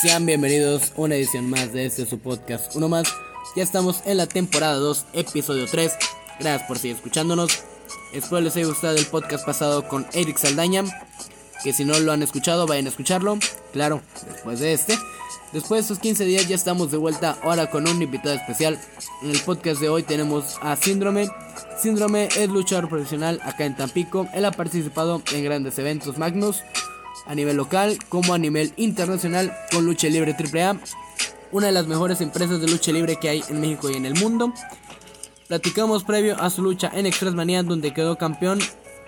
Sean bienvenidos a una edición más de este su podcast. Uno más. Ya estamos en la temporada 2, episodio 3. Gracias por seguir escuchándonos. Espero les haya gustado el podcast pasado con Eric Saldaña. Que si no lo han escuchado, vayan a escucharlo. Claro, después de este. Después de estos 15 días ya estamos de vuelta ahora con un invitado especial. En el podcast de hoy tenemos a Síndrome. Síndrome es luchador profesional acá en Tampico. Él ha participado en grandes eventos Magnus a nivel local como a nivel internacional con Lucha Libre AAA, una de las mejores empresas de lucha libre que hay en México y en el mundo. Platicamos previo a su lucha en Express Manía donde quedó campeón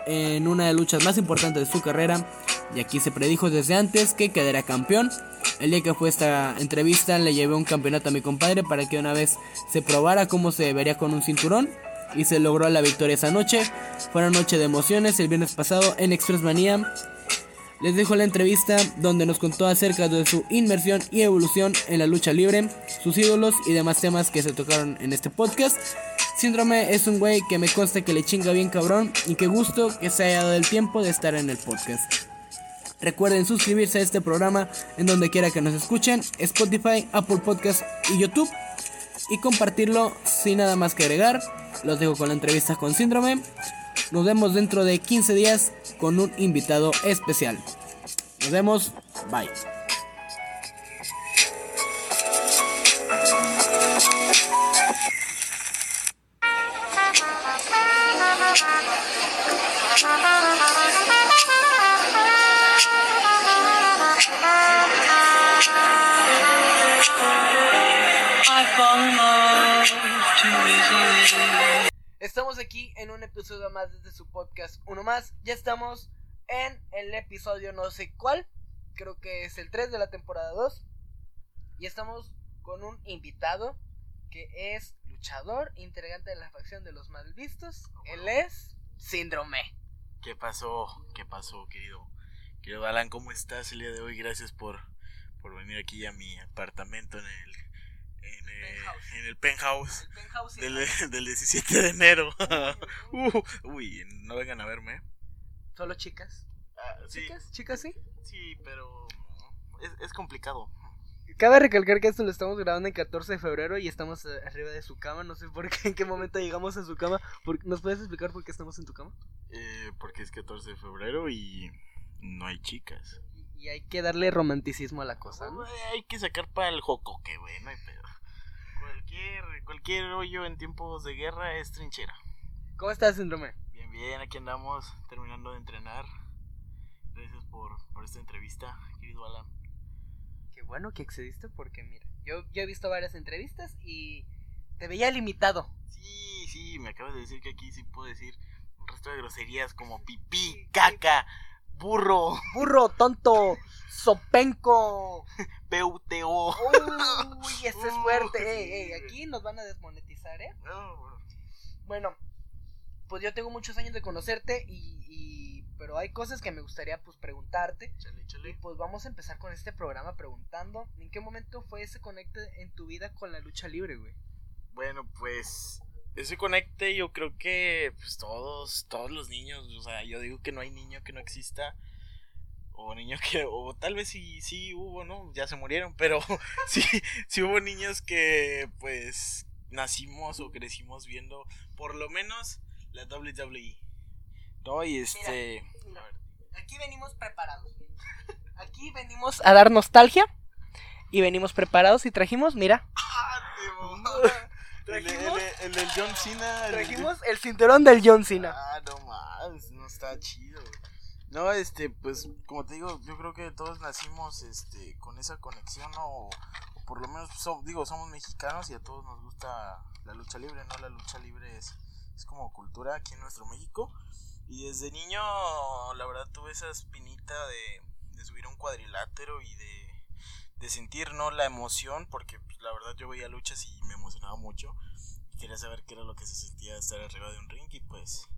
en una de las luchas más importantes de su carrera y aquí se predijo desde antes que quedaría campeón. El día que fue esta entrevista le llevé un campeonato a mi compadre para que una vez se probara cómo se vería con un cinturón y se logró la victoria esa noche. Fue una noche de emociones el viernes pasado en Express Manía les dejo la entrevista donde nos contó acerca de su inmersión y evolución en la lucha libre, sus ídolos y demás temas que se tocaron en este podcast. Síndrome es un güey que me consta que le chinga bien cabrón y que gusto que se haya dado el tiempo de estar en el podcast. Recuerden suscribirse a este programa en donde quiera que nos escuchen, Spotify, Apple Podcast y YouTube. Y compartirlo sin nada más que agregar. Los dejo con la entrevista con Síndrome. Nos vemos dentro de 15 días con un invitado especial. Nos vemos. Bye. Aquí en un episodio más desde su podcast Uno más. Ya estamos en el episodio no sé cuál. Creo que es el 3 de la temporada 2. Y estamos con un invitado que es luchador, integrante de la facción de los malvistos. Él es Síndrome. ¿Qué pasó? ¿Qué pasó, querido? Querido Alan, ¿cómo estás el día de hoy? Gracias por, por venir aquí a mi apartamento en el en, en el penthouse, del, del, 17 de enero. uh, uy, no vengan a verme. ¿Solo chicas? Ah, sí. ¿Chicas? ¿Chicas sí? Sí, pero es, es complicado. Cabe recalcar que esto lo estamos grabando el 14 de febrero y estamos eh, arriba de su cama. No sé por qué, en qué momento llegamos a su cama. ¿Nos puedes explicar por qué estamos en tu cama? Eh, porque es 14 de febrero y no hay chicas. Y, hay que darle romanticismo a la cosa, ¿no? Hay que sacar para el jocoque, güey, no hay pedo. Cualquier, cualquier hoyo en tiempos de guerra es trinchera. ¿Cómo estás, síndrome? Bien, bien, aquí andamos terminando de entrenar. Gracias por, por esta entrevista, querido Alan. Qué bueno que accediste porque, mira, yo, yo he visto varias entrevistas y te veía limitado. Sí, sí, me acabas de decir que aquí sí puedo decir un resto de groserías como pipí, caca, burro. Burro, tonto, sopenco. PUTO. Uy, ese es fuerte. Ey, ey, aquí nos van a desmonetizar, ¿eh? No, Bueno, pues yo tengo muchos años de conocerte y, y pero hay cosas que me gustaría pues preguntarte. chale, Y chale. pues vamos a empezar con este programa preguntando ¿En qué momento fue ese conecte en tu vida con la lucha libre, güey? Bueno, pues ese conecte yo creo que pues todos, todos los niños, o sea, yo digo que no hay niño que no exista. O niño que, o tal vez sí, sí hubo, ¿no? Ya se murieron, pero sí, sí hubo niños que pues nacimos o crecimos viendo por lo menos la WWE. No, y este... Mira, Aquí venimos preparados. Aquí venimos a dar nostalgia y venimos preparados y trajimos, mira, ¡Ah, El, el, trajimos, el del John Cena. el del- trajimos el cinturón del John Cena. Ah, no más, no está chido. No, este, pues, como te digo, yo creo que todos nacimos, este, con esa conexión o, o por lo menos, digo, somos mexicanos y a todos nos gusta la lucha libre, ¿no? La lucha libre es, es como cultura aquí en nuestro México. Y desde niño, la verdad, tuve esa espinita de, de subir a un cuadrilátero y de, de sentir, ¿no? La emoción, porque pues, la verdad yo veía luchas y me emocionaba mucho. Quería saber qué era lo que se sentía estar arriba de un ring y pues,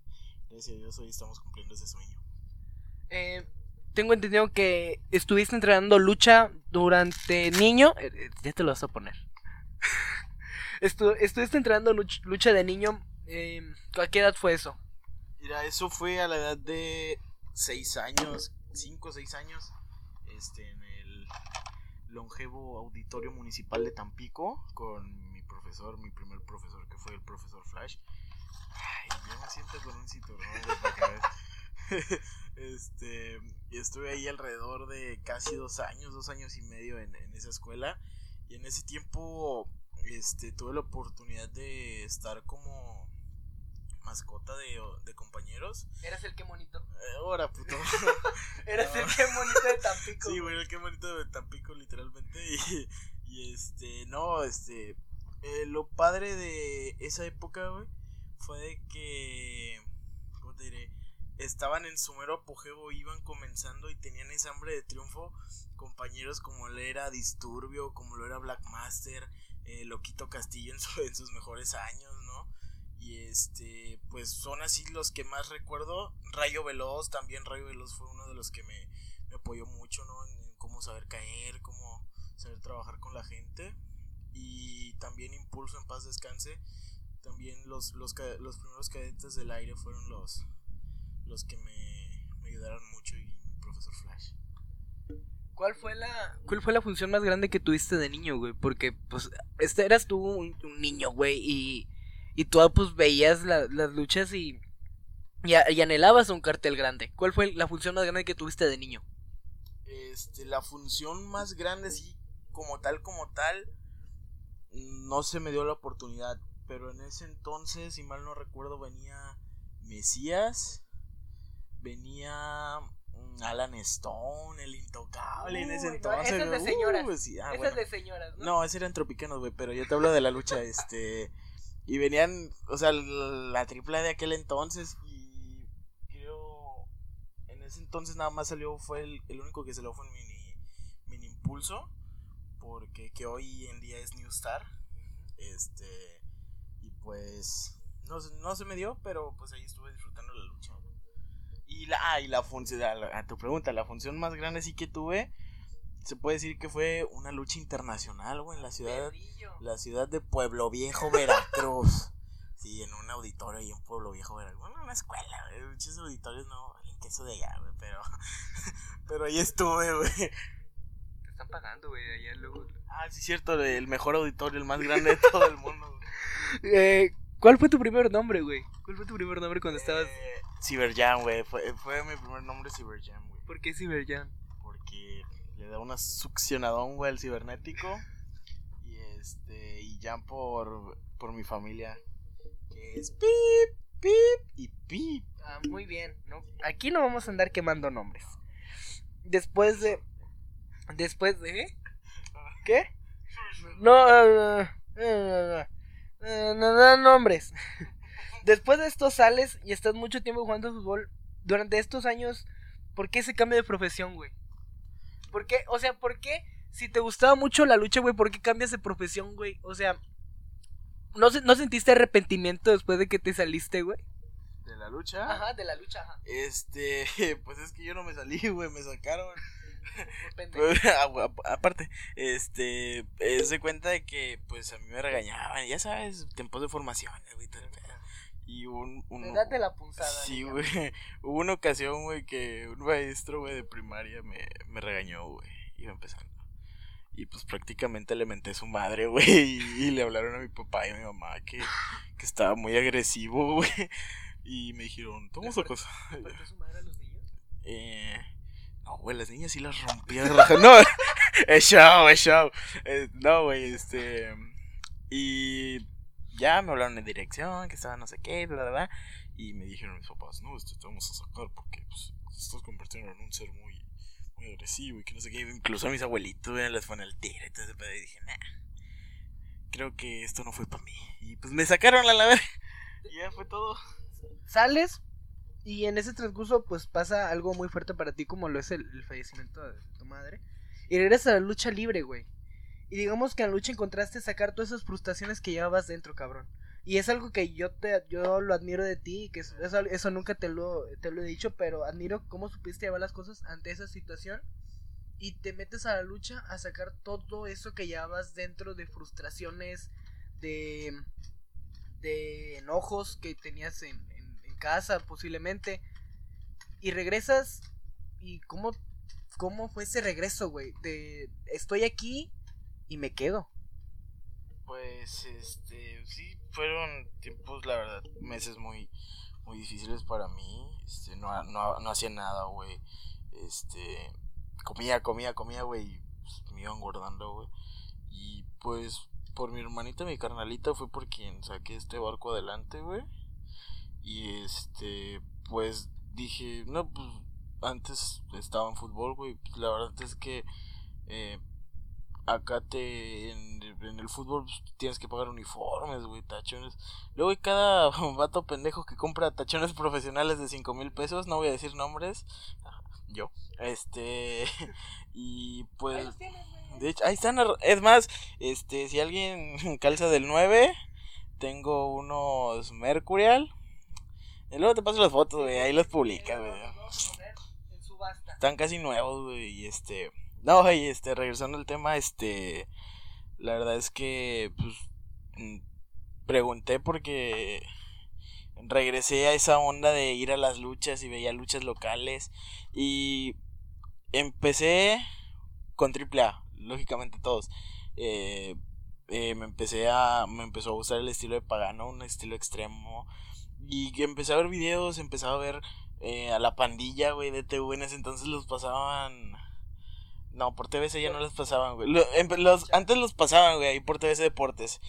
gracias a Dios, hoy estamos cumpliendo ese sueño. Eh, tengo entendido que estuviste entrenando lucha durante niño. eh, eh, ya te lo vas a poner. Estu- estuviste entrenando luch- lucha de niño. Eh, ¿A qué edad fue eso? Mira, eso fue a la edad de 6 años, 5 o 6 años, este, en el longevo auditorio municipal de Tampico con mi profesor, mi primer profesor que fue el profesor Flash. Ay, yo me siento con un cinturón. Este, estuve ahí alrededor de casi dos años, dos años y medio en, en esa escuela. Y en ese tiempo, este, tuve la oportunidad de estar como mascota de, de compañeros. ¿Eras el que monito? Eh, ahora, puto. ¿Eras el que monito de Tampico? Sí, güey, el que bonito de Tampico, literalmente. Y, y este, no, este, eh, lo padre de esa época, güey, fue de que, ¿cómo te diré? Estaban en su mero apogeo, iban comenzando y tenían esa hambre de triunfo. Compañeros como lo era Disturbio, como lo era Blackmaster, eh, Loquito Castillo en, su- en sus mejores años, ¿no? Y este, pues son así los que más recuerdo. Rayo Veloz, también Rayo Veloz fue uno de los que me, me apoyó mucho, ¿no? En, cómo saber caer, cómo saber trabajar con la gente. Y también Impulso en paz descanse. También los, los, los primeros cadetes del aire fueron los, los que me, me ayudaron mucho y mi profesor Flash. ¿Cuál fue la cuál fue la función más grande que tuviste de niño, güey? Porque pues este eras tú un, un niño, güey, y y tú pues veías la- las luchas y y, a- y anhelabas un cartel grande. ¿Cuál fue la función más grande que tuviste de niño? Este, la función más grande, sí, como tal, como tal, no se me dio la oportunidad. Pero en ese entonces, si mal no recuerdo, venía Mesías, venía mm, Alan Stone, el intocable en ese Uy, no, entonces. ese es de señoras. Uh, sí, ah, Esas bueno. de señoras, ¿no? No, ese eran tropicanos, güey, pero yo te hablo de la lucha, este... Y venían, o sea, la tripla de aquel entonces y creo... En ese entonces nada más salió, fue el, el único que salió fue en mini, mini Impulso, porque que hoy en día es New Star, este... Y pues... No, no se me dio, pero pues ahí estuve disfrutando la lucha. Y la, ah, y la función, a tu pregunta, la función más grande sí que tuve, se puede decir que fue una lucha internacional, güey, en la ciudad, Perrillo. la ciudad de Pueblo Viejo, Veracruz. Sí, en un auditorio ahí en Pueblo Viejo, Veracruz. Bueno, en una escuela, güey. Muchos auditorios no valen queso de allá, güey, pero. pero ahí estuve, güey. Te están pagando, güey, allá luego. Ah, sí, cierto, el mejor auditorio, el más grande de todo el mundo, güey. Eh, ¿cuál fue tu primer nombre, güey? ¿Cuál fue tu primer nombre cuando estabas Eh, Cyberjam, güey. Fue, fue mi primer nombre, Cyberjam, güey. ¿Por qué Cyberjan? porque le da una succionadón, güey, al cibernético. Y este, y Jam por, por mi familia, que es pip, pip y pip. Ah, muy bien, ¿no? Aquí no vamos a andar quemando nombres. Después de. Después de. ¿Qué? No, no, no, no, no, no, no, nombres. Después de esto sales y estás mucho tiempo jugando fútbol. Durante estos años, ¿por qué ese cambio de profesión, güey? ¿Por qué? O sea, ¿por qué? Si te gustaba mucho la lucha, güey, ¿por qué cambias de profesión, güey? O sea, ¿no, ¿no sentiste arrepentimiento después de que te saliste, güey? De la lucha. de la lucha, ajá. Este, pues es que yo no me salí, güey, me sacaron. Pues, ah, aparte, este, eh, se cuenta de que, pues a mí me regañaban, ya sabes, tiempos de formación, güey, todo el pedo. Y un, un, Date la punzada. Sí, güey. Hubo una ocasión, güey, que un maestro, güey, de primaria me, me regañó, güey. Iba empezando. Y pues prácticamente le menté a su madre, güey. Y, y le hablaron a mi papá y a mi mamá que, que estaba muy agresivo, güey. Y me dijeron, toma esa cosa. ¿Partió su madre a los niños? Eh, no, güey, las niñas sí las rompía. raja- No, es show, es show. Eh, no, güey, este. Y ya me hablaron en dirección, que estaba no sé qué. Y me dijeron mis papás, no, este te vamos a sacar porque pues, estás convirtiendo en un ser muy, agresivo y que no sé qué. Incluso a mis abuelitos, güey, les fue en el tiro y todo ese pedo. Y dije, nah, creo que esto no fue para mí. Y pues me sacaron a la verga. Y ya fue todo. Sales y en ese transcurso pues pasa algo muy fuerte para ti como lo es el, el fallecimiento de tu madre. Y regresas a la lucha libre, güey. Y digamos que en lucha encontraste sacar todas esas frustraciones que llevabas dentro, cabrón. Y es algo que yo te yo lo admiro de ti, que es- eso, eso nunca te lo, te lo he dicho, pero admiro cómo supiste llevar las cosas ante esa situación. Y te metes a la lucha a sacar todo eso que llevabas dentro de frustraciones, de, de enojos que tenías en, en- en casa posiblemente. Y regresas y cómo ¿cómo fue ese regreso, güey? De estoy aquí y me quedo. Pues, este, sí, fueron tiempos, la verdad, meses muy, muy difíciles para mí. Este, no, no, no hacía nada, güey. Este, comía, comía, comía, güey. Pues, me iba engordando, güey. Y pues, por mi hermanita, mi carnalita, fue por quien saqué este barco adelante, güey. Y este, pues dije, no, pues antes estaba en fútbol, güey. Pues, la verdad es que eh, acá te en, el fútbol pues, tienes que pagar uniformes, güey, tachones. Luego hay cada vato pendejo que compra tachones profesionales de cinco mil pesos, no voy a decir nombres, yo, este, y pues, de hecho, ahí están, es más, este, si alguien calza del 9, tengo unos Mercurial, y luego te paso las fotos, güey, ahí las publica, güey. Están casi nuevos, güey, y este... No, y este, regresando al tema, este... La verdad es que, pues... Mm, pregunté porque... Regresé a esa onda de ir a las luchas y veía luchas locales. Y... Empecé con AAA, lógicamente todos. Eh, eh, me empecé a me empezó a gustar el estilo de pagano un estilo extremo y empecé a ver videos empecé a ver eh, a la pandilla, güey, de TV en ese entonces los pasaban. No, por TVC ya no los pasaban, güey. Los, antes los pasaban, güey, ahí por TVC Deportes.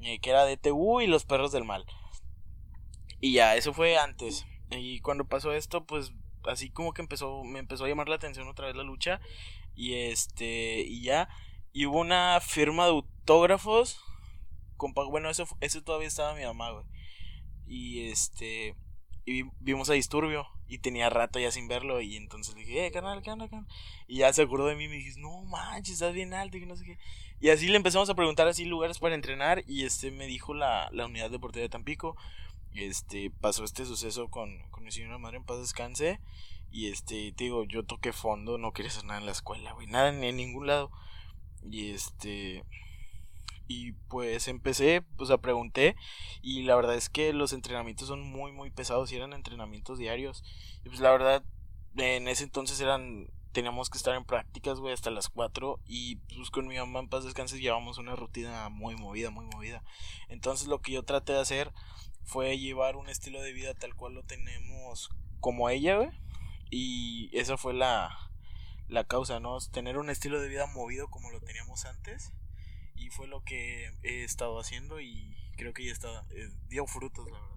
Eh, que era de TV y los perros del mal. Y ya, eso fue antes. Y cuando pasó esto, pues así como que empezó, me empezó a llamar la atención otra vez la lucha. Y este, y ya. Y hubo una firma de autógrafos. bueno, eso, eso todavía estaba mi mamá, güey. Y este, y vimos a Disturbio y tenía rato ya sin verlo y entonces le dije, eh, carnal, ¿qué onda, carnal? Y ya se acordó de mí y me dijo, no manches, estás bien alto y no sé qué. Y así le empezamos a preguntar así lugares para entrenar y este me dijo la, la unidad deportiva de Tampico. Este, pasó este suceso con, con mi señora madre en paz descanse. Y este, te digo, yo toqué fondo, no quería hacer nada en la escuela, güey, nada en ningún lado. Y este, y pues empecé, pues a pregunté y la verdad es que los entrenamientos son muy muy pesados y eran entrenamientos diarios. Y pues la verdad en ese entonces eran teníamos que estar en prácticas, güey, hasta las 4 y pues con mi mamá en paz descanses llevamos una rutina muy movida, muy movida. Entonces lo que yo traté de hacer fue llevar un estilo de vida tal cual lo tenemos como ella. Y esa fue la la causa, ¿no? Tener un estilo de vida movido como lo teníamos antes fue lo que he estado haciendo y creo que ya está, eh, dio frutos, la verdad.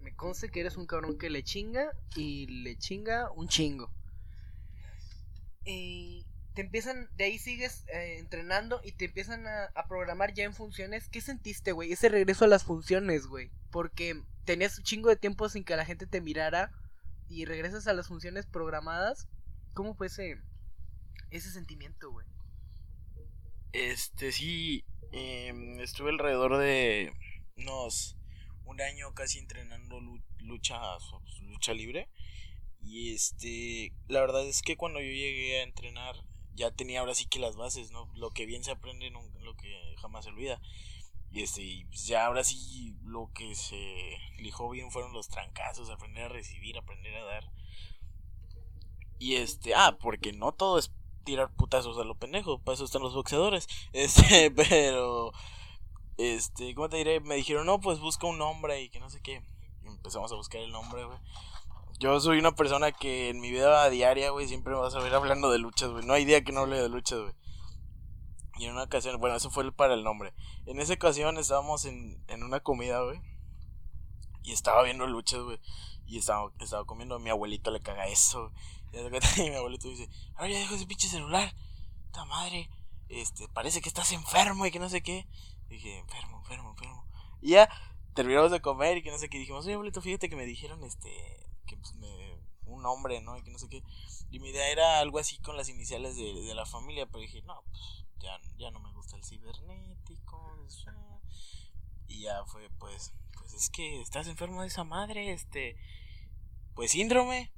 Me conste que eres un cabrón que le chinga y le chinga un chingo. Y te empiezan, de ahí sigues eh, entrenando y te empiezan a, a, programar ya en funciones. ¿Qué sentiste, güey? Ese regreso a las funciones, güey. Porque tenías un chingo de tiempo sin que la gente te mirara y regresas a las funciones programadas. ¿Cómo fue ese, ese sentimiento, güey? Este, sí, em, estuve alrededor de unos un año casi entrenando lucha, lucha libre. Y este, la verdad es que cuando yo llegué a entrenar, ya tenía ahora sí que las bases, ¿no? Lo que bien se aprende, lo que jamás se olvida. Y este, pues, ya ahora sí lo que se lijó bien fueron los trancazos, aprender a recibir, aprender a dar. Y este, ah, porque no todo es tirar putazos a lo pendejo, para eso están los boxeadores. Este, pero este, ¿cómo te diré? Me dijeron, "No, pues busca un nombre y que no sé qué." Y empezamos a buscar el nombre, güey. Yo soy una persona que en mi vida diaria, güey, siempre me vas a ver hablando de luchas, güey. No hay día que no hable de luchas, güey. Y en una ocasión, bueno, eso fue para el nombre. En esa ocasión estábamos en, en una comida, güey. Y estaba viendo luchas, güey. Y estaba, estaba comiendo. Mi abuelito le caga eso. Y mi abuelito dice, ahora ya dejo ese pinche celular. ¡Ta madre! Este, parece que estás enfermo y que no sé qué. dije, enfermo, enfermo, enfermo. Y ya terminamos de comer y que no sé qué. dijimos, oye, abuelito, fíjate que me dijeron, este, que pues me, un nombre, ¿no? Y que no sé qué. Y mi idea era algo así con las iniciales de, de la familia, pero dije, no, pues ya, ya no me gusta el cibernético. Y ya fue, pues, pues es que estás enfermo de esa madre, este, pues síndrome.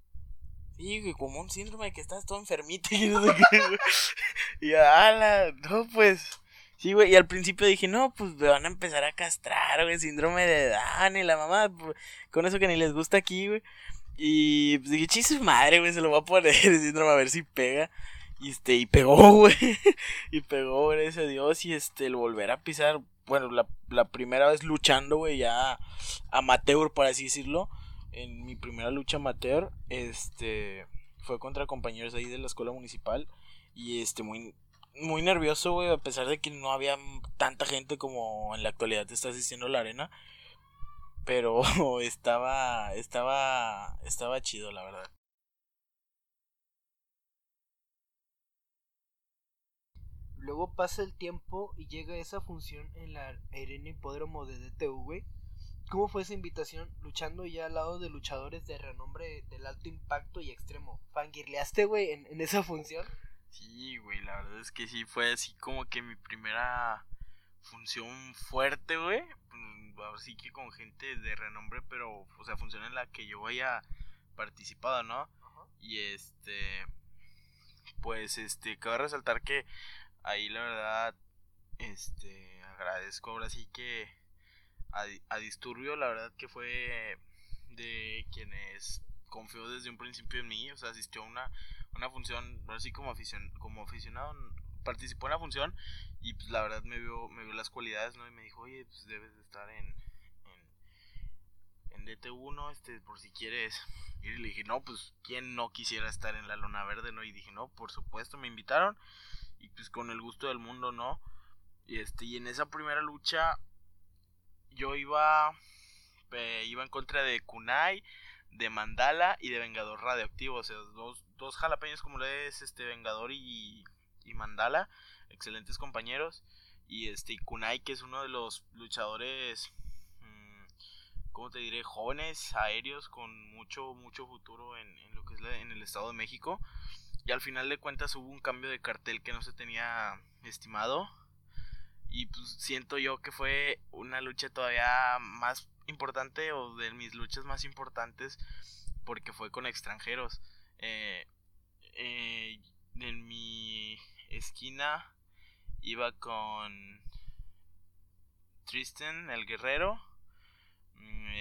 Sí, como un síndrome de que estás todo enfermito y no sé Y ala, no, pues. Sí, güey, y al principio dije, no, pues me van a empezar a castrar, güey, síndrome de Down y la mamá, pues, con eso que ni les gusta aquí, güey. Y pues dije, chis madre, güey, se lo voy a poner a ver si pega. Y este, y pegó, güey. y pegó, gracias a Dios. Y este, el volver a pisar, bueno, la, la primera vez luchando, güey, ya amateur, por así decirlo. En mi primera lucha amateur, este, fue contra compañeros ahí de la escuela municipal. Y este, muy, muy nervioso, güey, a pesar de que no había tanta gente como en la actualidad te está asistiendo la arena. Pero estaba, estaba, estaba chido, la verdad. Luego pasa el tiempo y llega esa función en la arena hipódromo de DTV. ¿Cómo fue esa invitación luchando ya al lado de luchadores de renombre del alto impacto y extremo? ¿Fangirleaste, güey, en, en esa función? Sí, güey, la verdad es que sí fue así como que mi primera función fuerte, güey. Pues, sí que con gente de renombre, pero, o sea, función en la que yo haya participado, ¿no? Y este, pues, este, cabe resaltar que ahí la verdad, este, agradezco ahora sí que a, a Disturbio, la verdad que fue de quienes confió desde un principio en mí, o sea, asistió a una una función, así como, aficion, como aficionado, participó en la función y pues la verdad me vio, me vio las cualidades, ¿no? Y me dijo, oye, pues debes de estar en, en, en DT1, este, por si quieres. Y le dije, no, pues, ¿quién no quisiera estar en la lona verde, no? Y dije, no, por supuesto, me invitaron y pues con el gusto del mundo, ¿no? Y este, y en esa primera lucha yo iba, iba en contra de Kunai, de Mandala y de Vengador Radioactivo, o sea, dos, dos jalapeños como le es este Vengador y, y Mandala, excelentes compañeros. Y este Kunai, que es uno de los luchadores, mmm, ¿cómo te diré? Jóvenes, aéreos, con mucho, mucho futuro en, lo que es en el Estado de México. Y al final de cuentas hubo un cambio de cartel que no se tenía estimado. Y pues siento yo que fue una lucha todavía más importante o de mis luchas más importantes porque fue con extranjeros. Eh, eh, en mi esquina iba con Tristan, el guerrero, mm,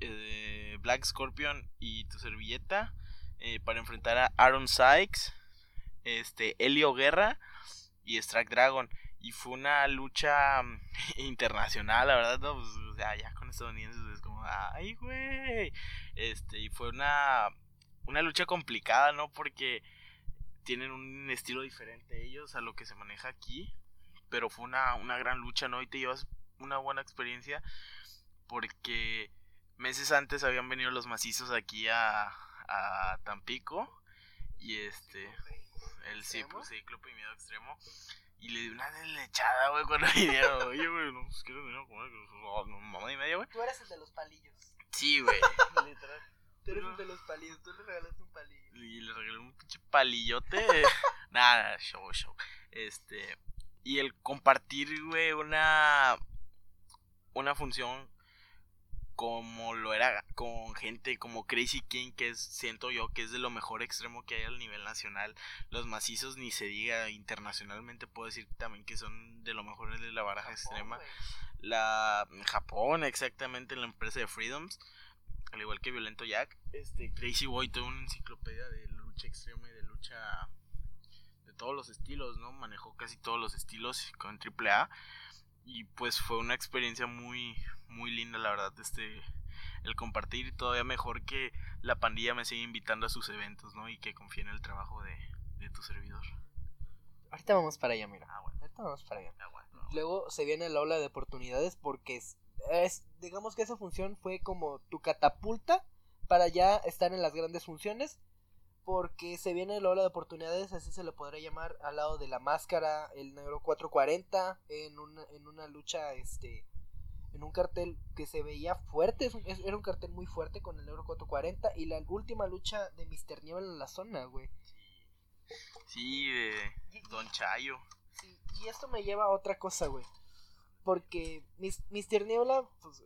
eh, Black Scorpion y tu servilleta para enfrentar a Aaron Sykes, este, Helio Guerra y Strike Dragon. Y fue una lucha mm, internacional, la verdad, pues, o sea, ya con estadounidenses es como, ay, güey. Este, y fue una, una lucha complicada, ¿no? Porque tienen un estilo diferente ellos a lo que se maneja aquí. Pero fue una, una gran lucha, ¿no? Y te llevas una buena experiencia porque meses antes habían venido los macizos aquí a, a Tampico y este el ciclo, ciclo miedo extremo y le di una lechada, güey, cuando vinieron. Oye, güey, no, pues quiero venir a comer. No, mamá y media, güey. Tú eres el de los palillos. Sí, güey. Literal. Tú eres el de los palillos. Tú le regalaste un palillo. Y le regalé un pinche palillote. Nada, show, show. Este. Y el compartir, güey, una. Una función como lo era con gente como Crazy King, que es, siento yo que es de lo mejor extremo que hay al nivel nacional. Los macizos ni se diga internacionalmente, puedo decir también que son de lo mejor de la baraja extrema. La Japón, exactamente, la empresa de Freedoms, al igual que Violento Jack. Este Crazy Boy, toda una enciclopedia de lucha extrema y de lucha de todos los estilos, ¿no? Manejó casi todos los estilos con AAA y pues fue una experiencia muy muy linda la verdad este el compartir y todavía mejor que la pandilla me siga invitando a sus eventos no y que confíe en el trabajo de, de tu servidor. Ahorita vamos para allá mira. Ah, bueno. ahorita vamos para allá. Ah, luego se viene la ola de oportunidades porque es, es digamos que esa función fue como tu catapulta para ya estar en las grandes funciones porque se viene el ola de oportunidades, así se le podría llamar, al lado de la máscara, el negro 440, en una, en una lucha, este, en un cartel que se veía fuerte, era un cartel muy fuerte con el negro 440, y la última lucha de Mr. Niebla en la zona, güey. Sí, de Don Chayo. Sí, y esto me lleva a otra cosa, güey. Porque Mr. Niebla pues,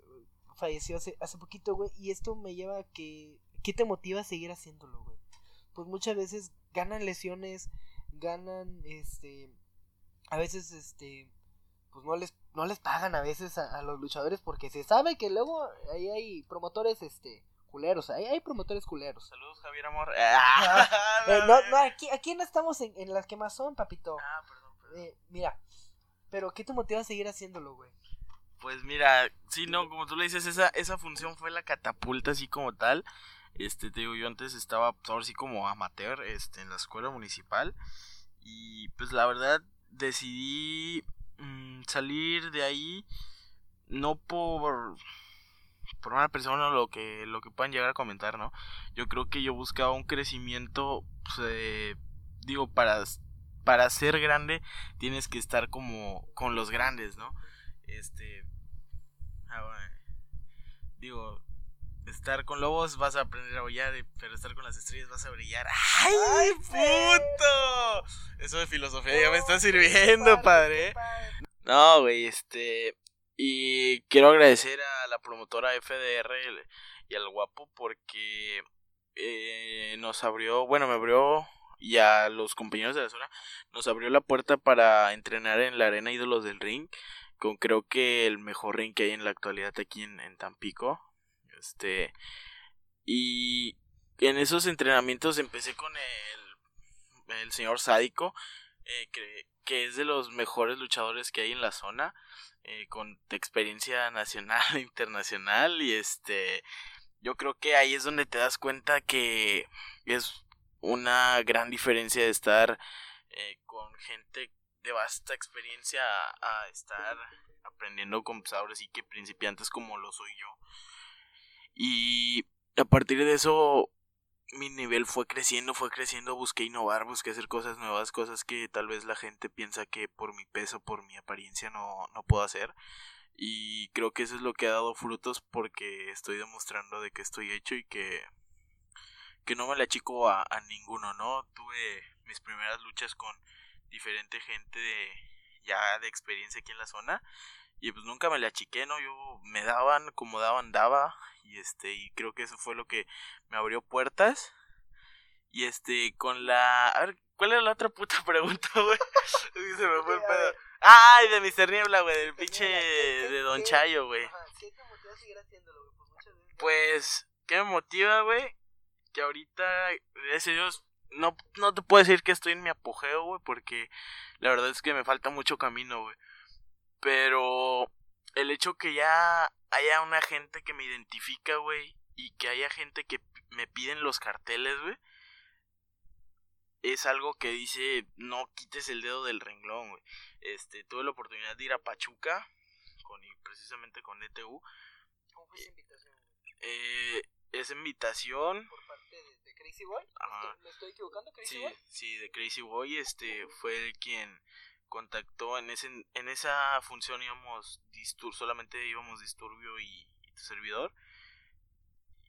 falleció hace, hace poquito, güey, y esto me lleva a que... ¿Qué te motiva a seguir haciéndolo, güey? Pues muchas veces ganan lesiones, ganan, este, a veces, este, pues no les, no les pagan a veces a, los luchadores porque se sabe que luego ahí hay promotores, este, culeros, hay, hay promotores culeros. Saludos, Javier Amor. Eh, no, no, aquí, aquí no estamos en, en las que más son, papito. Ah, perdón, perdón. Eh, mira, pero ¿qué te motiva a seguir haciéndolo, güey? Pues mira, sí, no, como tú le dices, esa, esa función fue la catapulta así como tal. Este, te digo, yo antes estaba, ahora sí como amateur, este, en la escuela municipal. Y pues la verdad, decidí mm, salir de ahí, no por, por una persona lo que, lo que puedan llegar a comentar, ¿no? Yo creo que yo buscaba un crecimiento, pues, digo, para, para ser grande tienes que estar como con los grandes, ¿no? Este, ah, digo, estar con lobos vas a aprender a aullar, pero estar con las estrellas vas a brillar. ¡Ay, ¡Ay, puto! Eso de filosofía ya me está sirviendo, padre. No, güey, este. Y quiero agradecer a la promotora FDR y al guapo porque eh, nos abrió, bueno, me abrió y a los compañeros de la zona nos abrió la puerta para entrenar en la arena ídolos del ring con creo que el mejor ring que hay en la actualidad aquí en, en Tampico este y en esos entrenamientos empecé con el el señor sádico eh, que, que es de los mejores luchadores que hay en la zona eh, con experiencia nacional e internacional y este yo creo que ahí es donde te das cuenta que es una gran diferencia de estar eh, con gente de vasta experiencia a, estar aprendiendo con pues, sí que principiantes como lo soy yo y a partir de eso mi nivel fue creciendo, fue creciendo, busqué innovar, busqué hacer cosas nuevas, cosas que tal vez la gente piensa que por mi peso, por mi apariencia no, no puedo hacer. Y creo que eso es lo que ha dado frutos porque estoy demostrando de que estoy hecho y que, que no me la chico a, a ninguno, ¿no? Tuve mis primeras luchas con diferente gente ya de experiencia aquí en la zona y pues nunca me la achiqué, ¿no? Yo me daban como daban, daba y este y creo que eso fue lo que me abrió puertas. Y este con la a ver cuál era la otra puta pregunta güey se me fue el pedo. ay de Mr. Niebla güey del pinche de Don Chayo güey. pues qué me motiva güey que ahorita gracias a Dios no no te puedo decir que estoy en mi apogeo güey porque la verdad es que me falta mucho camino güey. Pero el hecho que ya haya una gente que me identifica, güey, y que haya gente que me piden los carteles, güey, es algo que dice, no quites el dedo del renglón, güey. Este, tuve la oportunidad de ir a Pachuca, con, precisamente con ETU. ¿Cómo fue esa invitación? Eh, esa invitación... ¿Por parte de, de Crazy Boy? Ajá. ¿Me estoy equivocando, Crazy Sí, Boy? sí, de Crazy Boy, este, fue el quien contactó en ese en esa función íbamos distur solamente íbamos disturbio y, tu servidor.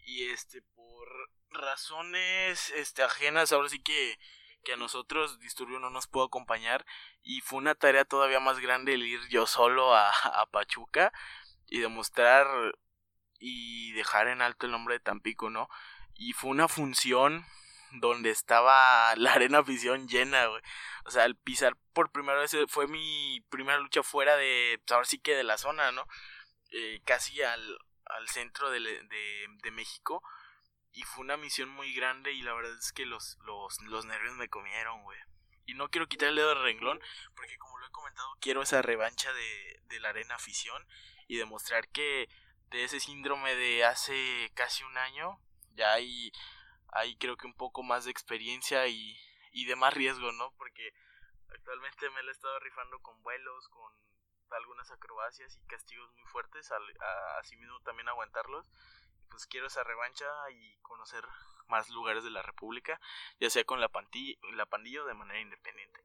Y este por razones este ajenas ahora sí que que a nosotros disturbio no nos pudo acompañar y fue una tarea todavía más grande el ir yo solo a, a Pachuca y demostrar y dejar en alto el nombre de Tampico no y fue una función donde estaba la arena afición llena, güey. O sea, al pisar por primera vez eh, fue mi primera lucha fuera de, pues ahora sí que de la zona, ¿no? Eh, casi al, al centro de, de, de, México. Y fue una misión muy grande y la verdad es que los, los, los nervios me comieron, güey. Y no quiero quitar el dedo del renglón, porque como lo he comentado, quiero esa revancha de, de la arena afición y demostrar que de ese síndrome de hace casi un año ya hay hay creo que un poco más de experiencia y, y de más riesgo, ¿no? Porque actualmente me lo he estado rifando con vuelos, con algunas acrobacias y castigos muy fuertes, al, a, así mismo también aguantarlos. Pues quiero esa revancha y conocer más lugares de la República, ya sea con la, pandilla, la pandilla o de manera independiente.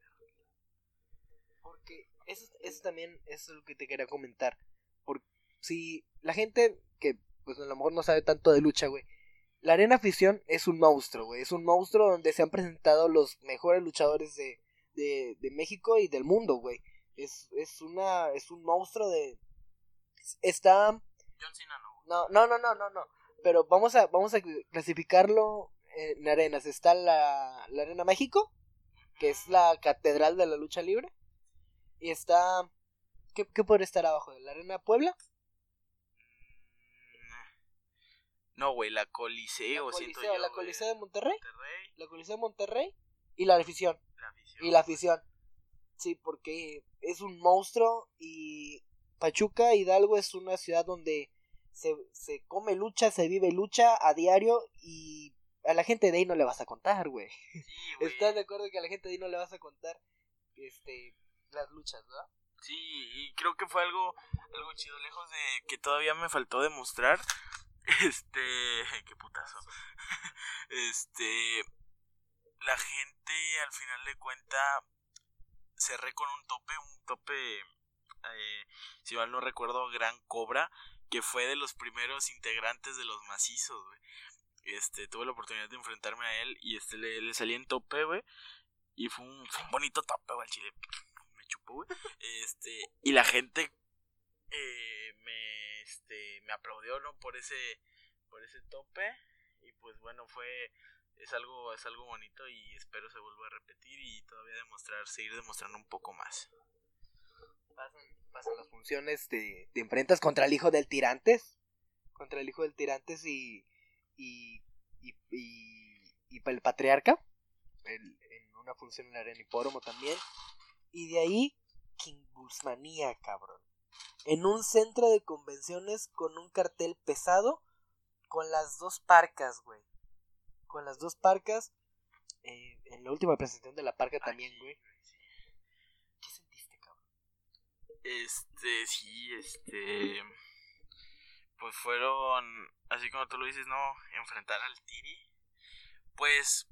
Porque eso, eso también es lo que te quería comentar. Porque si la gente que pues a lo mejor no sabe tanto de lucha, güey, la Arena Afición es un monstruo, güey. Es un monstruo donde se han presentado los mejores luchadores de, de, de México y del mundo, güey. Es, es una. Es un monstruo de. Está. John Cena no. No, no, no, no, no. Pero vamos a, vamos a clasificarlo en arenas. Está la, la Arena México, que es la catedral de la lucha libre. Y está. ¿Qué, qué puede estar abajo? ¿La Arena Puebla? No, güey, la Coliseo, La siento Coliseo, yo, la. Coliseo de Monterrey. Monterrey, La Coliseo de Monterrey y la afición. la afición. Y la afición. Sí, porque es un monstruo y Pachuca, Hidalgo es una ciudad donde se, se come lucha, se vive lucha a diario y a la gente de ahí no le vas a contar, güey. Sí, güey. ¿Estás de acuerdo que a la gente de ahí no le vas a contar este las luchas, ¿verdad? Sí, y creo que fue algo, algo chido, lejos de que todavía me faltó demostrar. Este, qué putazo. Este, la gente al final de cuenta cerré con un tope, un tope, eh, si mal no recuerdo, Gran Cobra, que fue de los primeros integrantes de los macizos, güey. Este, tuve la oportunidad de enfrentarme a él y este le, le salí en tope, güey. Y fue un, fue un bonito tope, güey, al chile. Me chupó, güey. Este, y la gente eh, me, este, me aplaudió, ¿no? Por ese, por ese tope. Y pues bueno, fue, es algo, es algo bonito y espero se vuelva a repetir y todavía demostrar, seguir demostrando un poco más. Pasan, las funciones, te, te enfrentas contra el hijo del Tirantes. Contra el hijo del Tirantes y. y. y. y, y el patriarca. el- en una función en la Arena Hipódromo también. Y de ahí, King Bullsmanía, cabrón. En un centro de convenciones con un cartel pesado. Con las dos parcas, güey. Con las dos parcas. eh, en la última presentación de la parca también, güey. ¿Qué sentiste, cabrón? Este, sí, este. Pues fueron, así como tú lo dices, ¿no? Enfrentar al Tiri. Pues,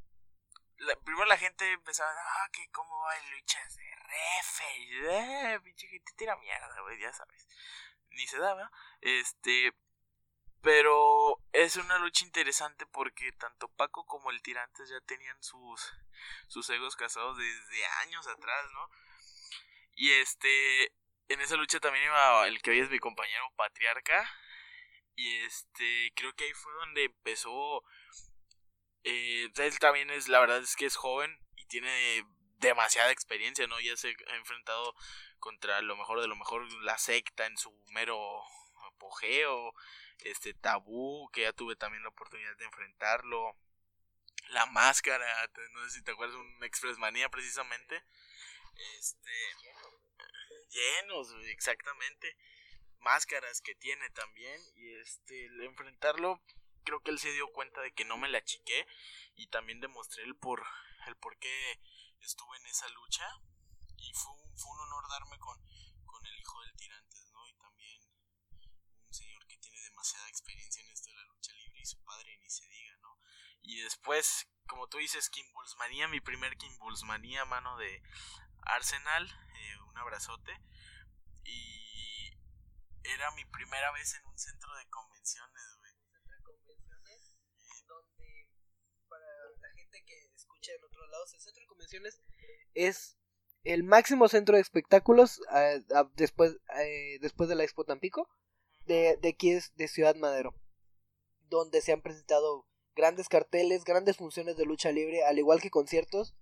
la- primero la gente empezaba, ah, que cómo va en luchas de refe. Eh, pinche gente tira mierda, güey, ya sabes. Ni se daba. Este. Pero es una lucha interesante porque tanto Paco como el Tirantes ya tenían sus, sus egos casados desde años atrás, ¿no? Y este, en esa lucha también iba el que hoy es mi compañero patriarca. Y este, creo que ahí fue donde empezó. Eh, él también es, la verdad es que es joven y tiene demasiada experiencia, ¿no? Ya se ha enfrentado contra lo mejor de lo mejor, la secta en su mero apogeo. Este tabú, que ya tuve también la oportunidad de enfrentarlo. La máscara, no sé si te acuerdas, un Express Manía precisamente. Este llenos, exactamente. Máscaras que tiene también. Y este, el enfrentarlo, creo que él se dio cuenta de que no me la chiqué. Y también demostré el por, el por qué estuve en esa lucha. Y fue un, fue un honor darme con, con el hijo del Tirantes, ¿no? Y también un señor que tiene demasiada experiencia en esto de la lucha libre. Y su padre ni se diga, ¿no? Y después, como tú dices, King Bullsmanía, mi primer King Bullsmanía, mano de Arsenal, eh, un abrazote. Y era mi primera vez en un centro de convenciones, güey. Donde para la gente que escucha en otros lados el centro de convenciones es el máximo centro de espectáculos eh, después eh, después de la Expo Tampico de, de aquí es de Ciudad Madero donde se han presentado grandes carteles grandes funciones de lucha libre al igual que conciertos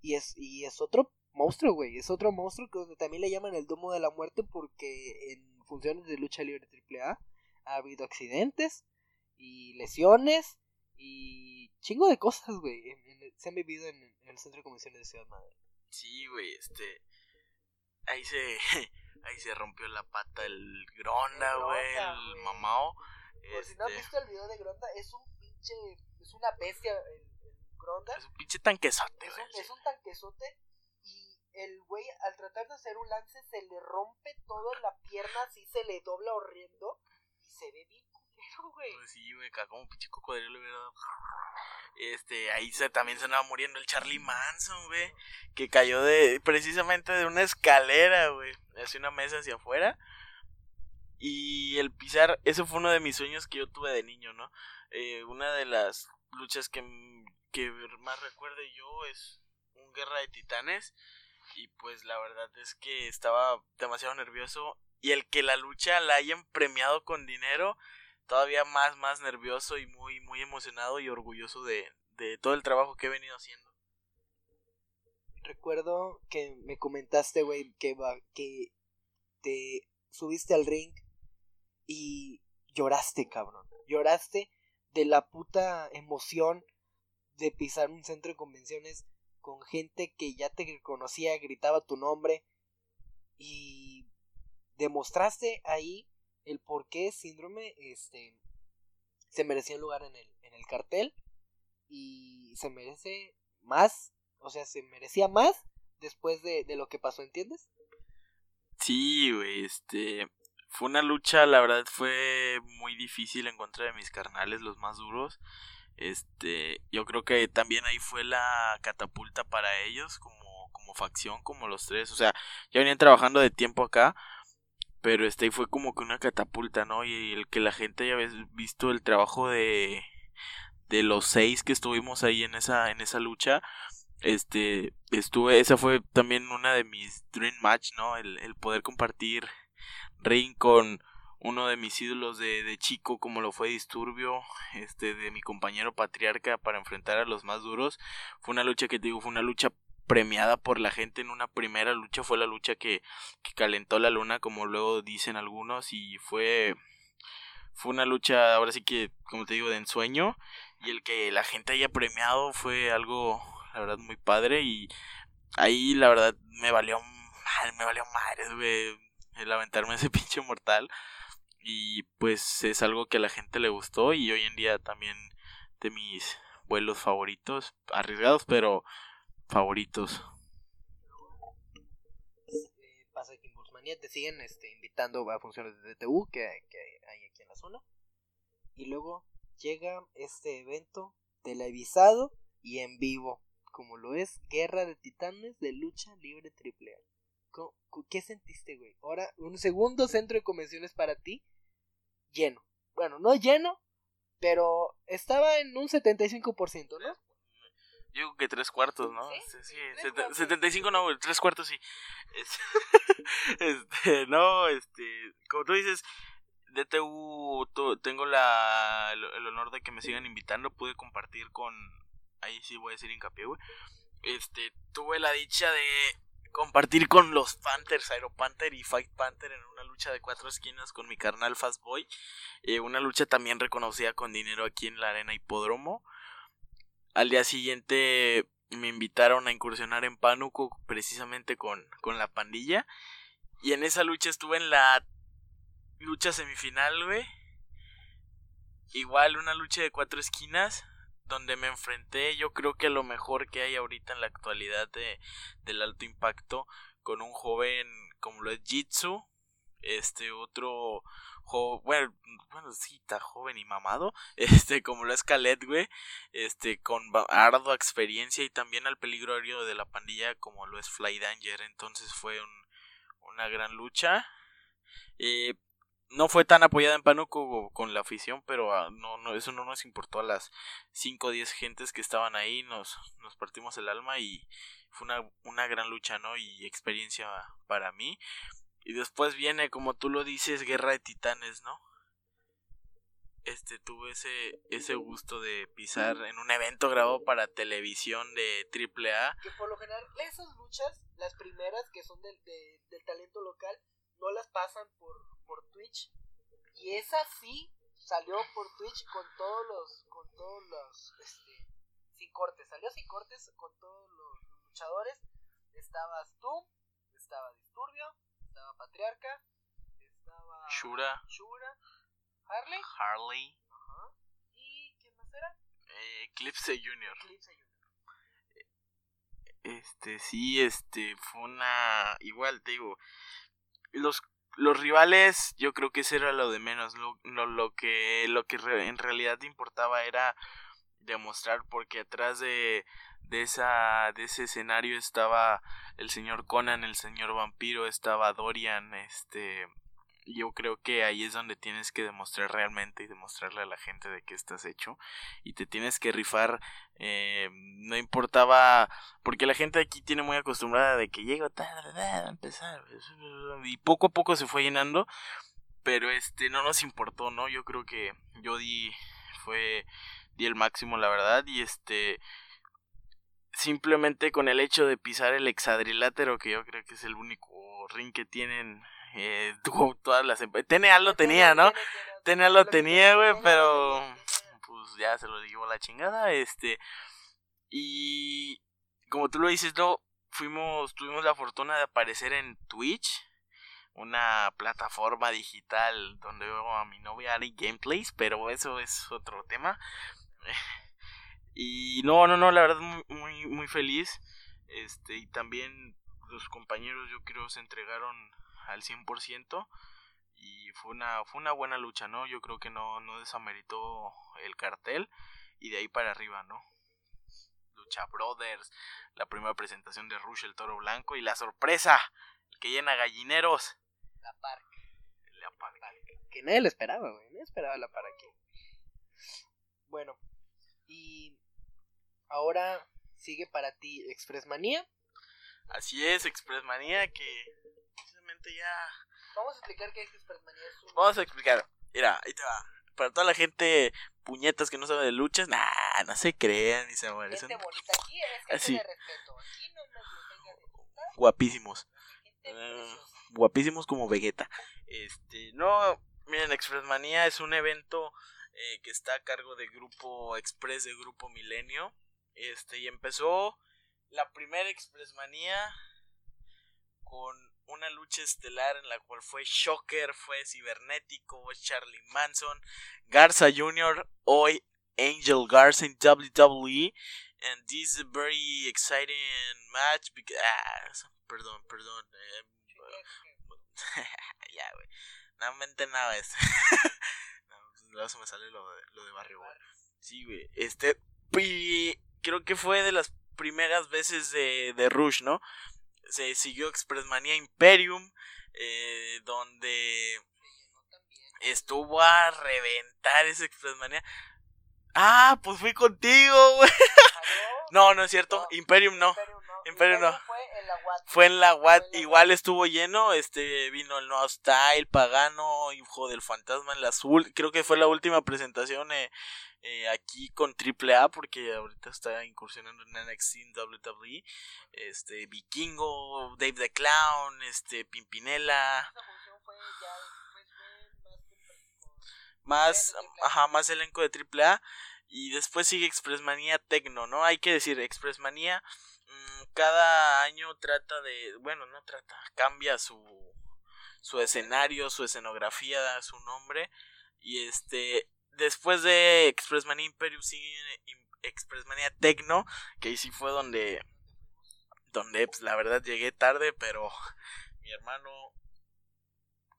y es y es otro monstruo güey es otro monstruo que también le llaman el domo de la muerte porque en funciones de lucha libre AAA ha habido accidentes y lesiones y chingo de cosas, güey. se han vivido en, en el centro de convenciones de Ciudad Madero. Sí, güey, este. Ahí se. Ahí se rompió la pata el Gronda, El güey, el güey. mamao. Por si no han Este, visto el video de Gronda, es un pinche. Es una bestia el, el Gronda. Es un pinche tanquesote, Es güey. un, es un tanquesote. Y el güey, al tratar de hacer un lance, se le rompe todo en la pierna, así se le dobla horrendo. Y se ve bien Pues sí, güey, como un pinche cocodrilo hubiera dado. Este, ahí se, también se andaba muriendo el Charlie Manson, güey. Que cayó de precisamente de una escalera, güey. Hacia una mesa hacia afuera. Y el pisar, eso fue uno de mis sueños que yo tuve de niño, ¿no? Eh, una de las luchas que, que más recuerde yo es un Guerra de Titanes. Y pues la verdad es que estaba demasiado nervioso. Y el que la lucha la hayan premiado con dinero, todavía más, más nervioso y muy, muy emocionado y orgulloso de, de todo el trabajo que he venido haciendo. Recuerdo que me comentaste, güey, que, que te subiste al ring y lloraste, cabrón. Lloraste de la puta emoción de pisar un centro de convenciones con gente que ya te conocía, gritaba tu nombre y demostraste ahí el por qué síndrome este se merecía un lugar en el, en el cartel y se merece más, o sea, se merecía más después de, de lo que pasó, ¿entiendes? Sí, güey, este fue una lucha, la verdad fue muy difícil en contra de mis carnales, los más duros. Este, yo creo que también ahí fue la catapulta para ellos como, como facción, como los tres. O sea, ya venían trabajando de tiempo acá, pero este fue como que una catapulta, ¿no? Y el que la gente haya visto el trabajo de, de los seis que estuvimos ahí en esa, en esa lucha. Este, estuve, esa fue también una de mis dream match, ¿no? El, el poder compartir ring con uno de mis ídolos de, de, chico como lo fue Disturbio, este de mi compañero Patriarca para enfrentar a los más duros. Fue una lucha que te digo, fue una lucha premiada por la gente en una primera lucha, fue la lucha que, que calentó la luna como luego dicen algunos y fue fue una lucha ahora sí que como te digo de ensueño y el que la gente haya premiado fue algo la verdad muy padre y ahí la verdad me valió mal, me valió madre, el aventarme ese pinche mortal y pues es algo que a la gente le gustó y hoy en día también de mis vuelos favoritos, arriesgados pero favoritos. Eh, pasa que Impulsmania te siguen este, invitando a funciones de DTU que, que hay aquí en la zona. Y luego llega este evento televisado y en vivo, como lo es Guerra de Titanes de Lucha Libre Triple A. ¿Qué sentiste, güey? Ahora, un segundo centro de convenciones para ti, lleno. Bueno, no lleno, pero estaba en un 75%, ¿no? Yo creo que tres cuartos, ¿no? Sí, sí, 75 no, tres cuartos sí. Este, no, este, como tú dices, DTU, tengo la, el, honor de que me sigan invitando, pude compartir con, ahí sí voy a decir hincapié, güey. Este, tuve la dicha de compartir con los Panthers, Aero Panther y Fight Panther en una lucha de cuatro esquinas con mi carnal Fast Boy. Eh, una lucha también reconocida con dinero aquí en la Arena Hipódromo. Al día siguiente me invitaron a incursionar en Pánuco precisamente con, con la pandilla. Y en esa lucha estuve en la lucha semifinal, güey. Igual una lucha de cuatro esquinas donde me enfrenté yo creo que lo mejor que hay ahorita en la actualidad de, del alto impacto con un joven como lo es Jitsu, este otro bueno, bueno, sí, está joven y mamado, este como lo es Khaled, güey, este con ardua experiencia y también al peligro aéreo de la pandilla como lo es Fly Danger, entonces fue un, una gran lucha. Eh, no fue tan apoyada en Pánuco con la afición, pero ah, no, no, eso no nos importó a las 5 o 10 gentes que estaban ahí, nos, nos partimos el alma y fue una, una gran lucha, ¿no? Y experiencia para mí. Y después viene, como tú lo dices, Guerra de Titanes, ¿no? Este tuve ese, ese gusto de pisar en un evento grabado para televisión de AAA. Que por lo general, esas luchas, las primeras que son del, del talento local, no las pasan por por Twitch. Y esa sí salió por Twitch con todos los, con todos los, este, sin cortes. Salió sin cortes con todos los, luchadores. Estabas tú, estaba Disturbio, estaba Patriarca, estaba Shura, Shura Harley. Harley. Ajá. ¿Y quién más era? Eh, Eclipse Junior. Eclipse Junior. Este, sí, este, fue una. Igual te digo. Los los rivales, yo creo que eso era lo de menos. Lo, lo, que, lo que en realidad importaba era demostrar, porque atrás de, de, esa, de ese escenario estaba el señor Conan, el señor vampiro, estaba Dorian, este, yo creo que ahí es donde tienes que demostrar realmente y demostrarle a la gente de qué estás hecho y te tienes que rifar eh, no importaba porque la gente aquí tiene muy acostumbrada de que llega tarde a empezar y poco a poco se fue llenando pero este no nos importó no yo creo que yo di fue di el máximo la verdad y este simplemente con el hecho de pisar el hexadrilátero que yo creo que es el único ring que tienen eh, todas las TNA lo tenía, ¿no? TNA lo tenía, güey, pero pues ya se lo llevó la chingada, este, y como tú lo dices, no, fuimos, tuvimos la fortuna de aparecer en Twitch, una plataforma digital donde veo a mi novia Ari Gameplays, pero eso es otro tema. Y no, no, no, la verdad muy, muy, feliz. Este, y también los compañeros yo creo se entregaron al 100% y fue una fue una buena lucha, ¿no? Yo creo que no no desameritó el cartel y de ahí para arriba, ¿no? Lucha Brothers, la primera presentación de Rush el Toro Blanco y la sorpresa, que llena gallineros. La Park. La Park. Que nadie lo esperaba, güey. Nadie esperaba la Park aquí. Bueno, y ahora sigue para ti Express Manía. Así es, Express Manía, que precisamente ya. Vamos a explicar qué es Express Manía. Vamos a explicar. Mira, ahí te va. Para toda la gente puñetas que no sabe de luchas, nah, no se crean ni se mueren. Gente bonita, aquí es Así. de respeto. Aquí no nos Guapísimos. Uh, guapísimos como Vegeta. Este, no, miren, Express Manía es un evento eh, que está a cargo de Grupo Express de Grupo Milenio. Este, y empezó la primera Expressmanía con una lucha estelar en la cual fue Shocker, fue Cibernético, Charlie Manson, Garza Jr., hoy Angel Garza en WWE. And this is a very exciting match because. Ah, perdón, perdón. Eh, ya, güey. No me nada eso. luego se me sale lo de, lo de Barrio. Sí, güey. Este. Y creo que fue de las primeras veces de, de Rush, ¿no? Se siguió Expressmania Imperium. Eh, donde estuvo a reventar ese Expressmania. Ah, pues fui contigo, güey. no, no es cierto. Imperium no. Imperium no. Fue en la Watt. Igual estuvo lleno. Este vino el No Style, Pagano, Hijo del Fantasma en la Azul. Creo que fue la última presentación eh, eh, aquí con AAA. Porque ahorita está incursionando en NXT en WWE. Este, Vikingo, Dave the Clown, este, Pimpinela. Más, ajá, más elenco de AAA. Y después sigue Expressmanía Tecno, ¿no? Hay que decir, Expressmanía cada año trata de, bueno, no trata, cambia su, su escenario, su escenografía, su nombre. Y este, después de Expressmania Imperium sigue Expressmania Tecno, que ahí sí fue donde, donde pues, la verdad llegué tarde, pero mi hermano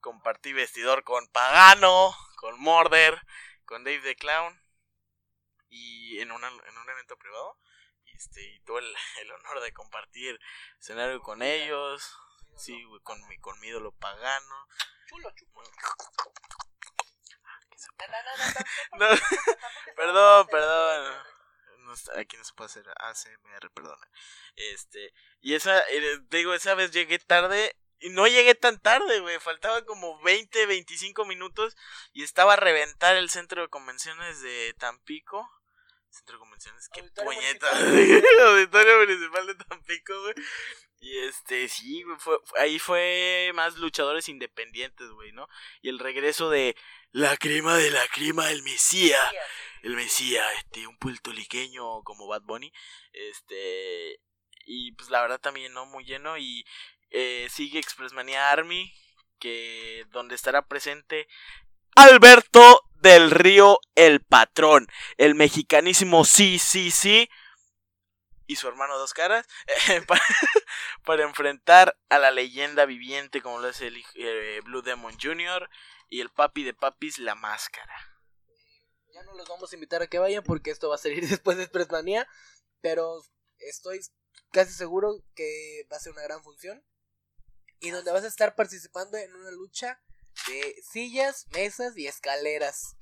compartí vestidor con Pagano, con Morder, con Dave the Clown y en, una, en un evento privado este, y todo el, honor de compartir escenario con ellos. Sí, güey, con mi, con mi ídolo pagano. Chulo, chulo. perdón, perdón. aquí no se puede hacer ACMR, perdona. Este, y esa, eh, digo, esa vez llegué tarde y no llegué tan tarde, güey. Faltaba como 20, 25 minutos y estaba a reventar el centro de convenciones de Tampico. Centro de convenciones, qué puñeta. Auditorio Municipal de Tampico, güey. Y este, sí, güey, fue, ahí fue más luchadores independientes, güey, ¿no? Y el regreso de la crema de la crema, el Mesías. El Mesías, este, un puertoliqueño como Bad Bunny. Este, y pues la verdad también, ¿no? Muy lleno. Y eh, sigue Expressmania Army, que donde estará presente Alberto del Río El Patrón, el mexicanísimo sí, sí, sí, y su hermano Dos Caras, para, enfrentar a la leyenda viviente como lo es el eh, Blue Demon Jr. y el papi de papis, La Máscara. Ya no los vamos a invitar a que vayan porque esto va a salir después de Expressmania, pero estoy casi seguro que va a ser una gran función y donde vas a estar participando en una lucha de sillas, mesas y escaleras.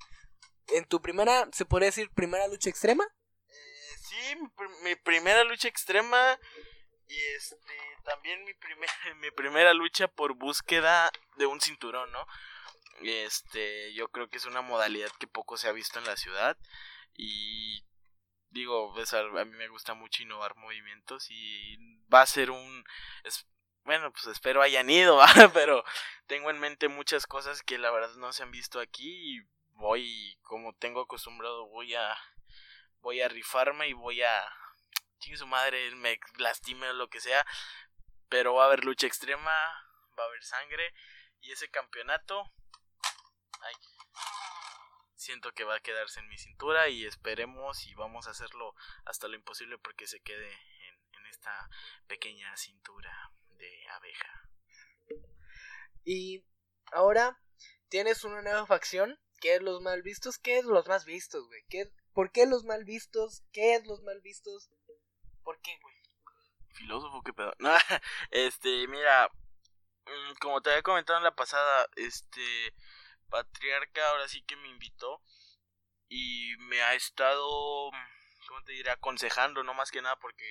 ¿En tu primera, se podría decir, primera lucha extrema? Eh, sí, mi, primera lucha extrema y este también mi, primer, mi primera lucha por búsqueda de un cinturón, ¿no? Este, yo creo que es una modalidad que poco se ha visto en la ciudad y digo, pues, a, mí me gusta mucho innovar movimientos y va a ser un bueno, pues espero hayan ido, pero tengo en mente muchas cosas que la verdad no se han visto aquí y voy como tengo acostumbrado, voy a voy a rifarme y voy a chingue su madre, me lastime o lo que sea, pero va a haber lucha extrema, va a haber sangre y ese campeonato ay, siento que va a quedarse en mi cintura y esperemos y vamos a hacerlo hasta lo imposible porque se quede en, en esta pequeña cintura de abeja. Y ahora tienes una nueva facción, que es los mal vistos. ¿Qué es los más vistos, güey? ¿Qué, ¿Por qué los mal vistos? ¿Qué es los mal vistos? ¿Por qué, güey? Filósofo, qué pedo. No, este, mira, mm, como te había comentado en la pasada, este, Patriarca ahora sí que me invitó y me ha estado, ¿cómo te diré? Aconsejando, no más que nada porque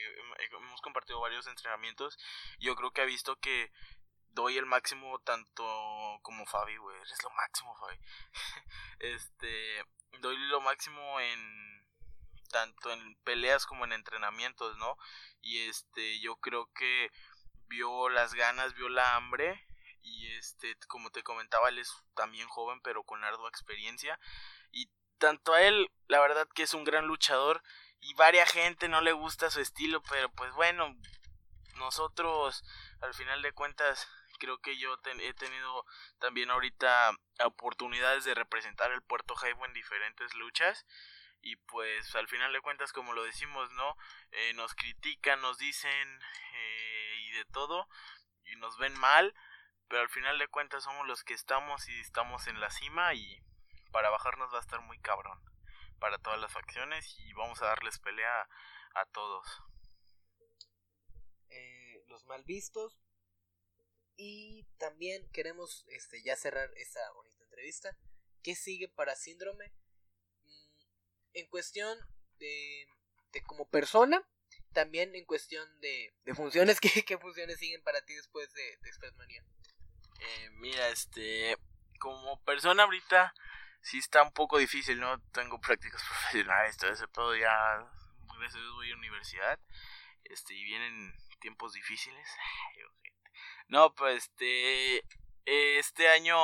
hemos compartido varios entrenamientos. Yo creo que ha visto que doy el máximo tanto como Fabi, güey. Eres lo máximo, Fabi. este, doy lo máximo en tanto en peleas como en entrenamientos, ¿no? Y este, yo creo que vio las ganas, vio la hambre y este, como te comentaba, él es también joven pero con ardua experiencia y tanto a él, la verdad que es un gran luchador y varia gente no le gusta su estilo, pero pues bueno, nosotros al final de cuentas creo que yo he tenido también ahorita oportunidades de representar el Puerto Jaibo en diferentes luchas y pues al final de cuentas como lo decimos no eh, nos critican nos dicen eh, y de todo y nos ven mal pero al final de cuentas somos los que estamos y estamos en la cima y para bajarnos va a estar muy cabrón para todas las facciones y vamos a darles pelea a, todos eh, los mal vistos y también queremos este, ya cerrar esta bonita entrevista. ¿Qué sigue para Síndrome? Mm, en cuestión de, de como persona, también en cuestión de, de funciones, ¿qué, ¿qué, funciones siguen para ti después de, de? Eh, mira, este, como persona ahorita sí está un poco difícil, ¿no? Tengo prácticas profesionales, todo eso, todo ya, gracias a Dios voy a universidad, este, y vienen tiempos difíciles. No, pues este, este año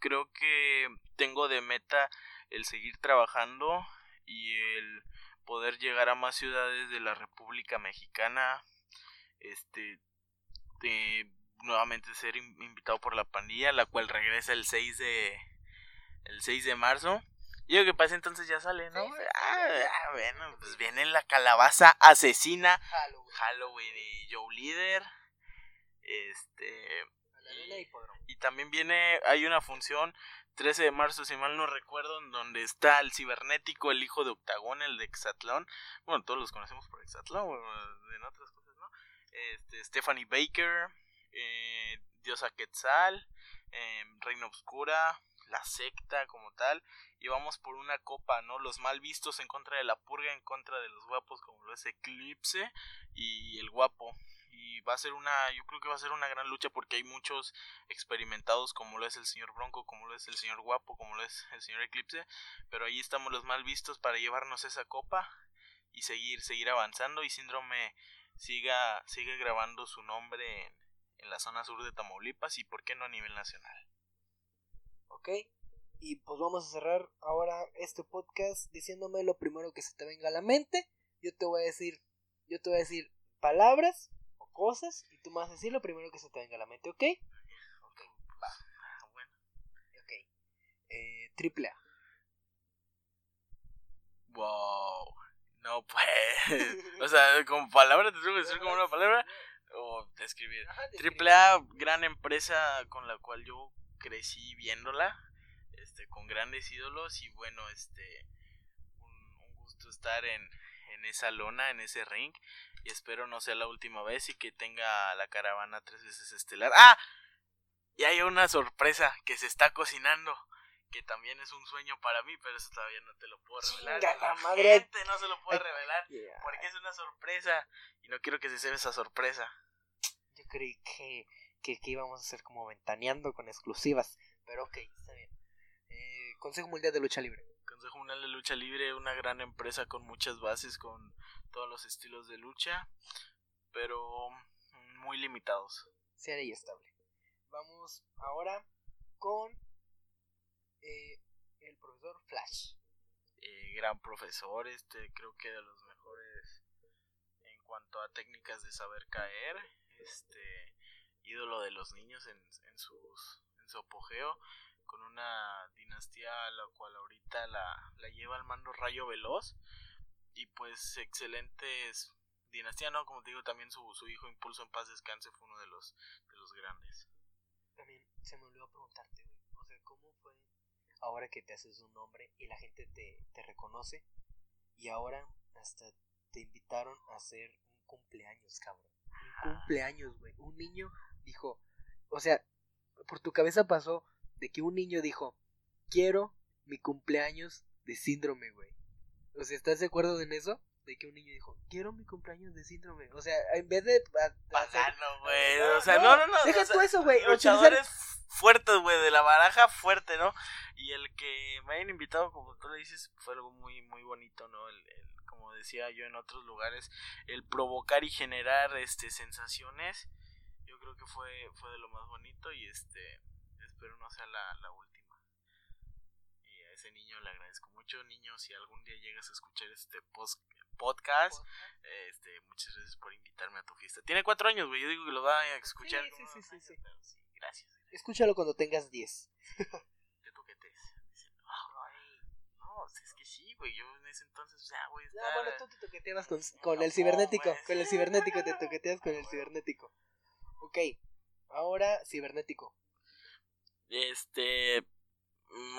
creo que tengo de meta el seguir trabajando y el poder llegar a más ciudades de la República Mexicana, este, de nuevamente ser invitado por la pandilla, la cual regresa el 6 de el 6 de marzo. Y lo que pasa entonces ya sale, ¿no? Ah, ah, bueno, pues viene la calabaza asesina Halloween, Halloween y Joe Leader. Este. Y, también viene, hay una función 13 de marzo, si mal no recuerdo, en donde está el cibernético, el hijo de Octagón, el de Exatlón. Bueno, todos los conocemos por Exatlón, en otras cosas, ¿no? Este, Stephanie Baker, eh, Diosa Quetzal, eh, Reina Obscura, la secta como tal, y vamos por una copa, ¿no? Los mal vistos en contra de la purga, en contra de los guapos como lo es Eclipse y el guapo y va a ser una, yo creo que va a ser una gran lucha porque hay muchos experimentados como lo es el señor Bronco, como lo es el señor Guapo, como lo es el señor Eclipse, pero ahí estamos los mal vistos para llevarnos esa copa y seguir, seguir avanzando y Síndrome siga, sigue grabando su nombre en, en la zona sur de Tamaulipas y por qué no a nivel nacional. Ok, y pues vamos a cerrar ahora este podcast diciéndome lo primero que se te venga a la mente. Yo te voy a decir, yo te voy a decir palabras cosas y tú me vas a decir lo primero que se te venga a la mente, ¿ok? Ok, va. Bueno. Ok. Eh, triple A. Wow. No pues. o sea, como palabra, te tengo que decir como una palabra o describir. Triple A, gran empresa con la cual yo crecí viéndola, este, con grandes ídolos y bueno, este, un, un gusto estar en, en esa lona, en ese ring y espero no sea la última vez y que tenga la caravana tres veces estelar. ¡Ah! Y hay una sorpresa que se está cocinando, que también es un sueño para mí, pero eso todavía no te lo puedo revelar. La madre. no se lo puede revelar porque es una sorpresa y no quiero que se sepa esa sorpresa. Yo creí que, que, íbamos a hacer como ventaneando con exclusivas, pero ok, está bien. Eh, Consejo Mundial de Lucha Libre. Consejo Mundial de Lucha Libre, una gran empresa con muchas bases, con todos los estilos de lucha, pero muy limitados. Seria y estable. Vamos ahora con eh, el profesor gran profesor, este, creo que de los mejores en cuanto a técnicas de saber caer, este, ídolo de los niños en, en, sus, en su apogeo, con una dinastía a la cual ahorita la, la lleva al mando Rayo Veloz, y pues excelentes dinastía, ¿no? Como te digo, también su, su hijo Impulso en paz descanse fue uno de los, de los grandes. También se me olvidó preguntarte, güey, o sea, ¿cómo fue ahora que te haces un nombre y la gente te, te reconoce y ahora hasta te invitaron a hacer un cumpleaños, cabrón? Un cumpleaños, güey. Un niño dijo, o sea, por tu cabeza pasó de que un niño dijo, quiero mi cumpleaños de síndrome, güey. O sea, ¿estás de acuerdo en eso? De que un niño dijo, quiero mi cumpleaños de síndrome. O sea, en vez de... Pagano, güey. o sea, no, no, no. Deja o sea, tú eso, güey. Luchadores fuertes, güey, de la baraja fuerte, ¿no? Y el que me hayan invitado, como tú le dices, fue algo muy, muy bonito, ¿no? El, el, como decía yo en otros lugares, el provocar y generar, este, sensaciones, creo que fue, fue de lo más bonito y, este, espero no sea la, la última. Y a ese niño le agradezco mucho, niño, si algún día llegas a escuchar este post, podcast, este, muchas gracias por invitarme a tu fiesta. Tiene cuatro años, güey, yo digo que lo va a escuchar. Sí, sí, sí, sí, sí. sí gracias. Escúchalo cuando tengas 10. Te toquetes. Dicen, no, es que sí, güey. Yo en ese entonces, o sea, güey. No, bueno, tú te toqueteabas con, con el cibernético. Con el cibernético te toqueteas con el cibernético. Ok, ahora cibernético. Este.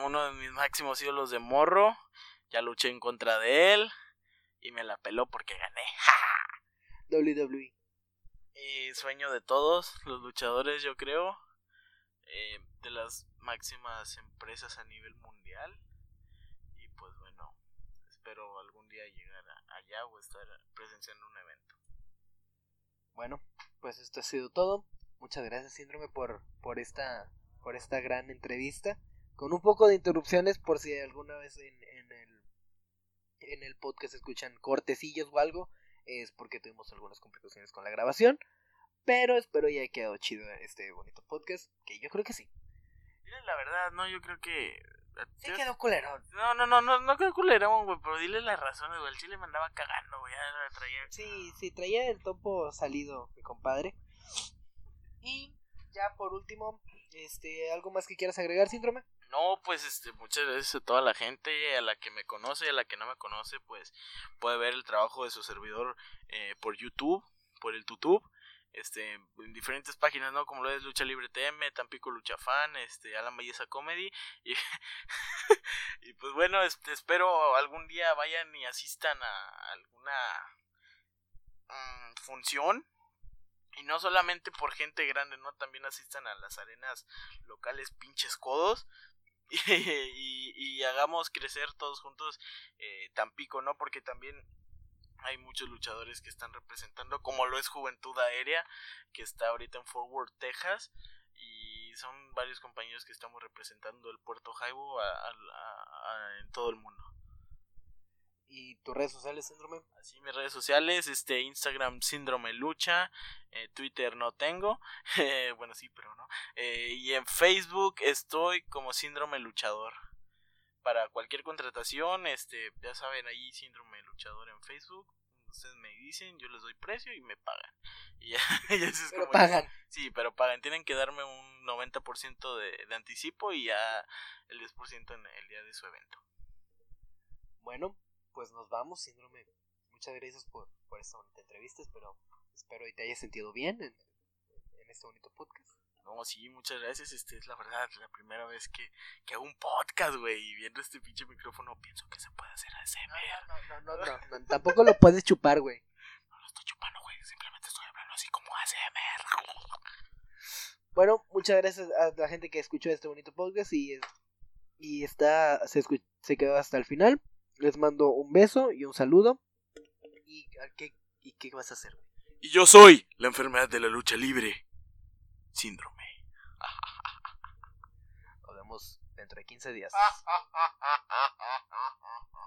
Uno de mis máximos ídolos de morro. Ya luché en contra de él. Y me la peló porque gané. WWE. Eh, sueño de todos los luchadores, yo creo eh, de las máximas empresas a nivel mundial y pues bueno espero algún día llegar allá o estar presenciando un evento bueno pues esto ha sido todo. Muchas gracias síndrome por por esta por esta gran entrevista. Con un poco de interrupciones por si alguna vez en, en el en el podcast escuchan cortecillos o algo es porque tuvimos algunas complicaciones con la grabación. Pero espero ya haya quedado chido este bonito podcast, que yo creo que sí. La verdad, no, yo creo que... Sí quedó culerón. No, no, no, no, no quedó culerón, güey, pero dile las razones, güey. El chile me andaba cagando, güey, ya traía... Sí, sí, traía el topo salido, mi compadre. Y ya por último, este, ¿algo más que quieras agregar, síndrome? No, pues este, muchas gracias a toda la gente, a la que me conoce y a la que no me conoce, pues puede ver el trabajo de su servidor eh, por YouTube, por el YouTube este, en diferentes páginas, ¿no? Como lo es Lucha Libre TM, Tampico Lucha Fan, este, Alan Belleza Comedy. Y, y pues bueno, este, espero algún día vayan y asistan a alguna um, función. Y no solamente por gente grande, ¿no? También asistan a las arenas locales pinches codos. Y, y, y hagamos crecer todos juntos eh, Tampico, ¿no? Porque también hay muchos luchadores que están representando, como lo es Juventud Aérea, que está ahorita en Fort Worth, Texas, y son varios compañeros que estamos representando el puerto Jaibo a, a, a, en todo el mundo. ¿Y tus redes sociales, Síndrome? Así, mis redes sociales, este, Instagram, Síndrome Lucha, eh, Twitter no tengo, eh, bueno, sí, pero no, eh, y en Facebook estoy como Síndrome Luchador para cualquier contratación, este, ya saben, ahí síndrome luchador en Facebook. Ustedes me dicen, yo les doy precio y me pagan. Y ya, ya es pero como pagan. sí, pero pagan. Tienen que darme un 90% de, de anticipo y ya el 10% en el día de su evento. Bueno, pues nos vamos, síndrome. Muchas gracias por, por esta bonita entrevista. Espero, espero y te hayas sentido bien en, en este bonito podcast. No, sí, muchas gracias. Este es la verdad, la primera vez que, que hago un podcast, güey. Y viendo este pinche micrófono pienso que se puede hacer ASMR. No, no, no, no, no, no tampoco lo puedes chupar, güey. No lo estoy chupando, güey. Simplemente estoy hablando así como ASMR. Bueno, muchas gracias a la gente que escuchó este bonito podcast y, y está, se, se quedó hasta el final. Les mando un beso y un saludo. ¿Y qué, y qué vas a hacer? Y yo soy la enfermedad de la lucha libre. Síndrome. Nos vemos dentro de 15 días.